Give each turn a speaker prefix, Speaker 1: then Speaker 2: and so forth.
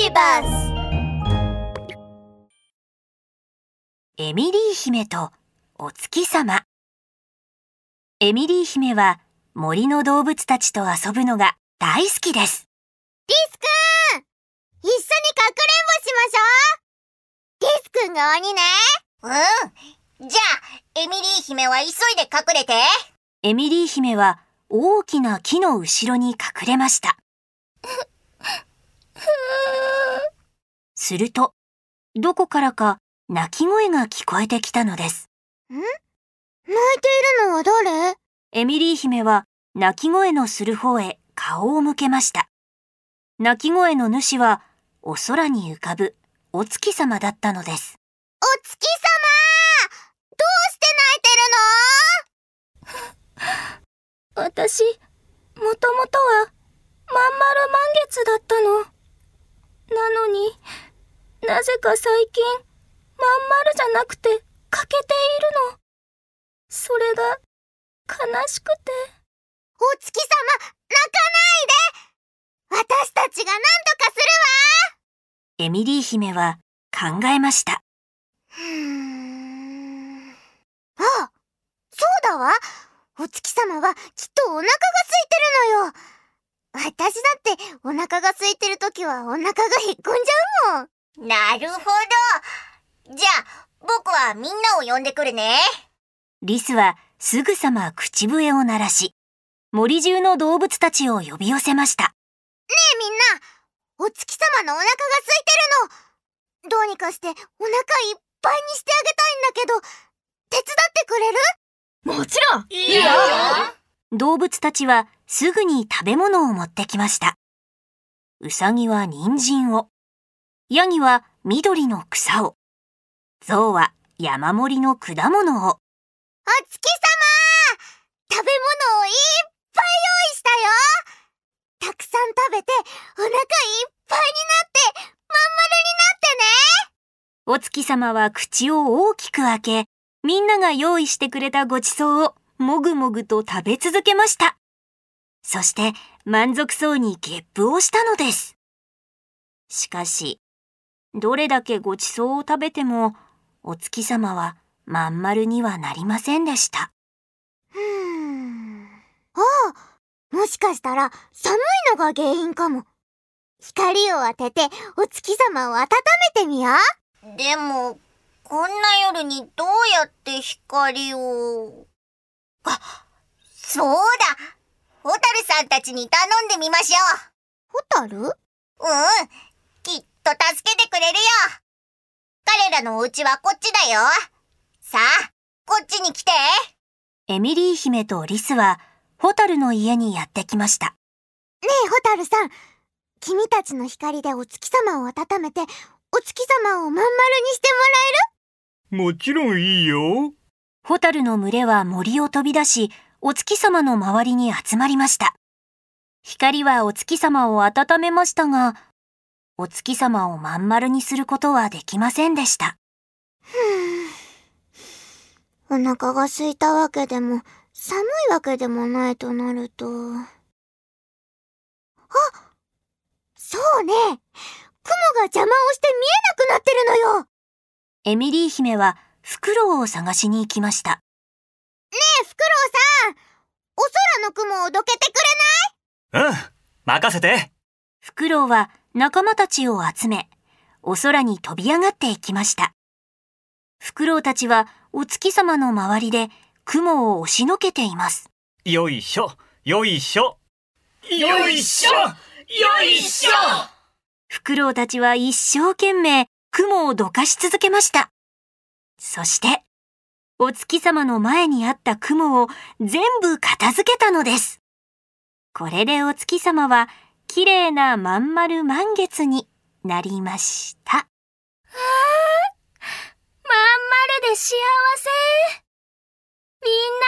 Speaker 1: ビバス
Speaker 2: エミリー姫とお月様。エミリー姫は森の動物たちと遊ぶのが大好きです。
Speaker 1: リスくん一緒にかくれんぼしましょう。リスくんが鬼ね。
Speaker 3: うん。じゃあ、エミリー姫は急いで隠れて。
Speaker 2: エミリー姫は大きな木の後ろに隠れましたするとどこからか鳴き声が聞こえてきたのです
Speaker 1: 泣いているのは誰？
Speaker 2: エミリー姫は鳴き声のする方へ顔を向けました。鳴き声の主はお空に浮かぶお月様だったのです。
Speaker 1: お月様どうして
Speaker 4: 私、もともとは、まん丸満月だったの。なのに、なぜか最近、まん丸じゃなくて、欠けているの。それが、悲しくて。
Speaker 1: お月様泣かないで私たちが何とかす
Speaker 2: エミリー姫は考えました。
Speaker 1: あそうだわお月様はきっとお腹が空いてるのよ私だってお腹が空いてる時はお腹がへっこんじゃうもん
Speaker 3: なるほど。じゃあ、僕はみんなを呼んでくるね。
Speaker 2: リスはすぐさま口笛を鳴らし、森中の動物たちを呼び寄せました。
Speaker 1: ねえみんなお月様のお腹が空いてるのどうにかしてお腹いっぱいにしてあげたいんだけど手伝ってくれる？
Speaker 4: もちろん
Speaker 3: いいよ
Speaker 2: 動物たちはすぐに食べ物を持ってきました。ウサギは人参を、ヤギは緑の草を、ゾウは山盛りの果物を、
Speaker 1: お月様食べ物をいっぱい用意したよ。たくさん食べてお腹いっぱいになってまん丸になってね。
Speaker 2: お月様は口を大きく開け、みんなが用意してくれたごちそうをもぐもぐと食べ続けました。そして満足そうにゲップをしたのです。しかし、どれだけごちそうを食べても、お月様はまん丸にはなりませんでした。
Speaker 1: ふーんああもしかしたら寒いのが原因かも光を当ててお月様を温めてみよう
Speaker 3: でも、こんな夜にどうやって光を？あ、そうだホタルさんたちに頼んでみましょ
Speaker 1: ホタル？
Speaker 3: う。うん。きっと助けてくれるよ。彼らのお家はこっちだよ。さあ、こっちに来て。
Speaker 2: エミリー姫とリスは、ホタルの家にやってきました。
Speaker 1: ねえホタルさん君たちの光でお月様を温めてお月様をまん丸にして
Speaker 5: もちろんいいよ。
Speaker 2: ホタルの群れは森を飛び出し、お月様の周りに集まりました。光はお月様を温めましたが、お月様をまん丸にすることはできませんでした。
Speaker 1: もらえるお腹が空いたわけでも寒いわけでもないとなるとあそうね雲が邪魔をして見えなくなってるのよね
Speaker 2: エミリー姫はフクロウを探しに行きました。
Speaker 1: えフクロウさんお空の雲をどけてくれ
Speaker 5: うん、任せて。
Speaker 2: フクロウは仲間たちを集め、お空に飛び上がっていきました。フクロウたちはお月様の周りで雲を押しのけています。
Speaker 5: よいしょ、よいしょ。よいしょ、よいしょ。
Speaker 2: フクロウたちは一生懸命雲をどかし続けました。そして、お月様の前にあった雲を全部片付けたのです。これでお月様は綺麗なまん丸満月になりました。
Speaker 4: まん丸で幸せ。みんな、